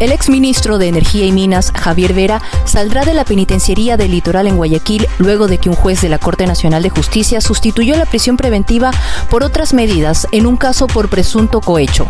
El exministro de Energía y Minas, Javier Vera, saldrá de la penitenciaría del litoral en Guayaquil luego de que un juez de la Corte Nacional de Justicia sustituyó la prisión preventiva por otras medidas en un caso por presunto cohecho.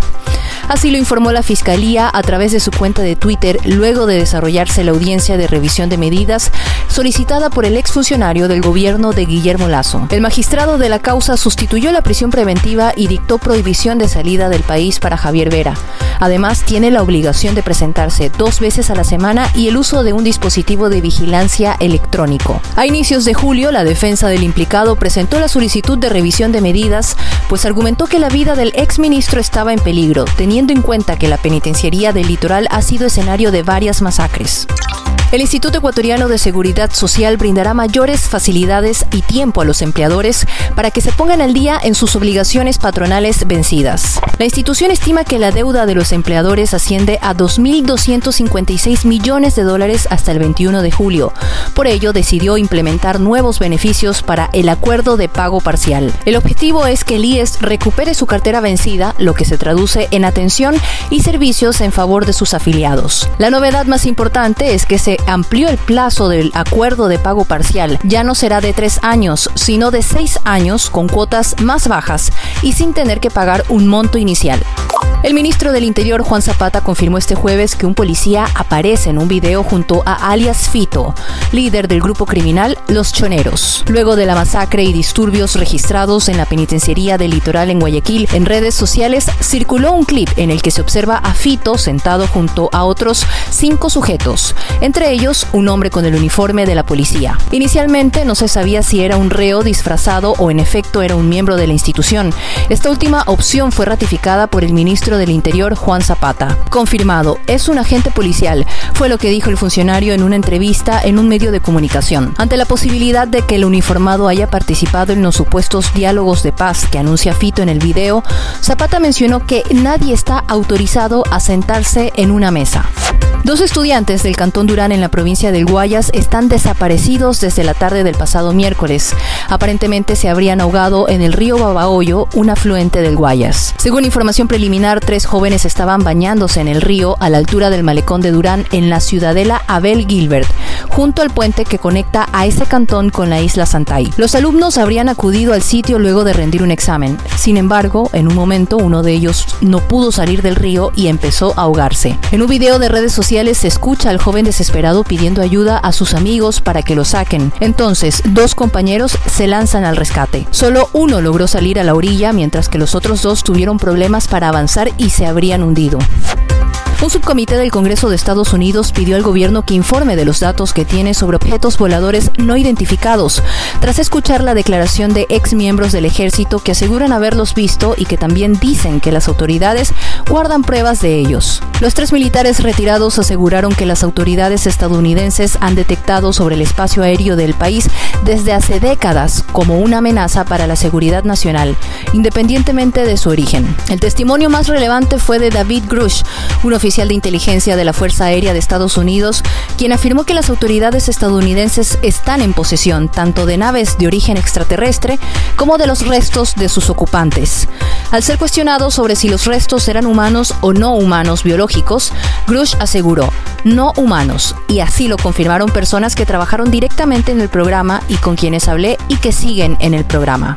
Así lo informó la Fiscalía a través de su cuenta de Twitter luego de desarrollarse la audiencia de revisión de medidas solicitada por el exfuncionario del gobierno de Guillermo Lazo. El magistrado de la causa sustituyó la prisión preventiva y dictó prohibición de salida del país para Javier Vera. Además, tiene la obligación de presentarse dos veces a la semana y el uso de un dispositivo de vigilancia electrónico. A inicios de julio, la defensa del implicado presentó la solicitud de revisión de medidas, pues argumentó que la vida del exministro estaba en peligro, teniendo en cuenta que la penitenciaría del litoral ha sido escenario de varias masacres. El Instituto Ecuatoriano de Seguridad Social brindará mayores facilidades y tiempo a los empleadores para que se pongan al día en sus obligaciones patronales vencidas. La institución estima que la deuda de los empleadores asciende a 2.256 millones de dólares hasta el 21 de julio. Por ello, decidió implementar nuevos beneficios para el acuerdo de pago parcial. El objetivo es que el IES recupere su cartera vencida, lo que se traduce en atención y servicios en favor de sus afiliados. La novedad más importante es que se amplió el plazo del acuerdo de pago parcial. Ya no será de tres años, sino de seis años con cuotas más bajas y sin tener que pagar un monto inicial. El ministro del Interior, Juan Zapata, confirmó este jueves que un policía aparece en un video junto a alias Fito, líder del grupo criminal Los Choneros. Luego de la masacre y disturbios registrados en la penitenciaría del litoral en Guayaquil, en redes sociales circuló un clip en el que se observa a Fito sentado junto a otros cinco sujetos, entre ellos un hombre con el uniforme de la policía. Inicialmente no se sabía si era un reo disfrazado o en efecto era un miembro de la institución. Esta última opción fue ratificada por el del Interior, Juan Zapata. Confirmado, es un agente policial, fue lo que dijo el funcionario en una entrevista en un medio de comunicación. Ante la posibilidad de que el uniformado haya participado en los supuestos diálogos de paz que anuncia Fito en el video, Zapata mencionó que nadie está autorizado a sentarse en una mesa. Dos estudiantes del Cantón Durán en la provincia del Guayas están desaparecidos desde la tarde del pasado miércoles. Aparentemente se habrían ahogado en el río Babahoyo, un afluente del Guayas. Según información preliminar, tres jóvenes estaban bañándose en el río a la altura del malecón de Durán en la ciudadela Abel Gilbert, junto al puente que conecta a ese cantón con la isla Santay. Los alumnos habrían acudido al sitio luego de rendir un examen. Sin embargo, en un momento uno de ellos no pudo salir del río y empezó a ahogarse. En un video de redes sociales se escucha al joven desesperado pidiendo ayuda a sus amigos para que lo saquen. Entonces, dos compañeros se lanzan al rescate. Solo uno logró salir a la orilla mientras que los otros dos tuvieron problemas para avanzar y se habrían hundido. Un subcomité del Congreso de Estados Unidos pidió al gobierno que informe de los datos que tiene sobre objetos voladores no identificados, tras escuchar la declaración de ex miembros del ejército que aseguran haberlos visto y que también dicen que las autoridades guardan pruebas de ellos. Los tres militares retirados aseguraron que las autoridades estadounidenses han detectado sobre el espacio aéreo del país desde hace décadas como una amenaza para la seguridad nacional, independientemente de su origen. El testimonio más relevante fue de David Grush, un oficial oficial de inteligencia de la Fuerza Aérea de Estados Unidos, quien afirmó que las autoridades estadounidenses están en posesión tanto de naves de origen extraterrestre como de los restos de sus ocupantes. Al ser cuestionado sobre si los restos eran humanos o no humanos biológicos, Grush aseguró, no humanos, y así lo confirmaron personas que trabajaron directamente en el programa y con quienes hablé y que siguen en el programa.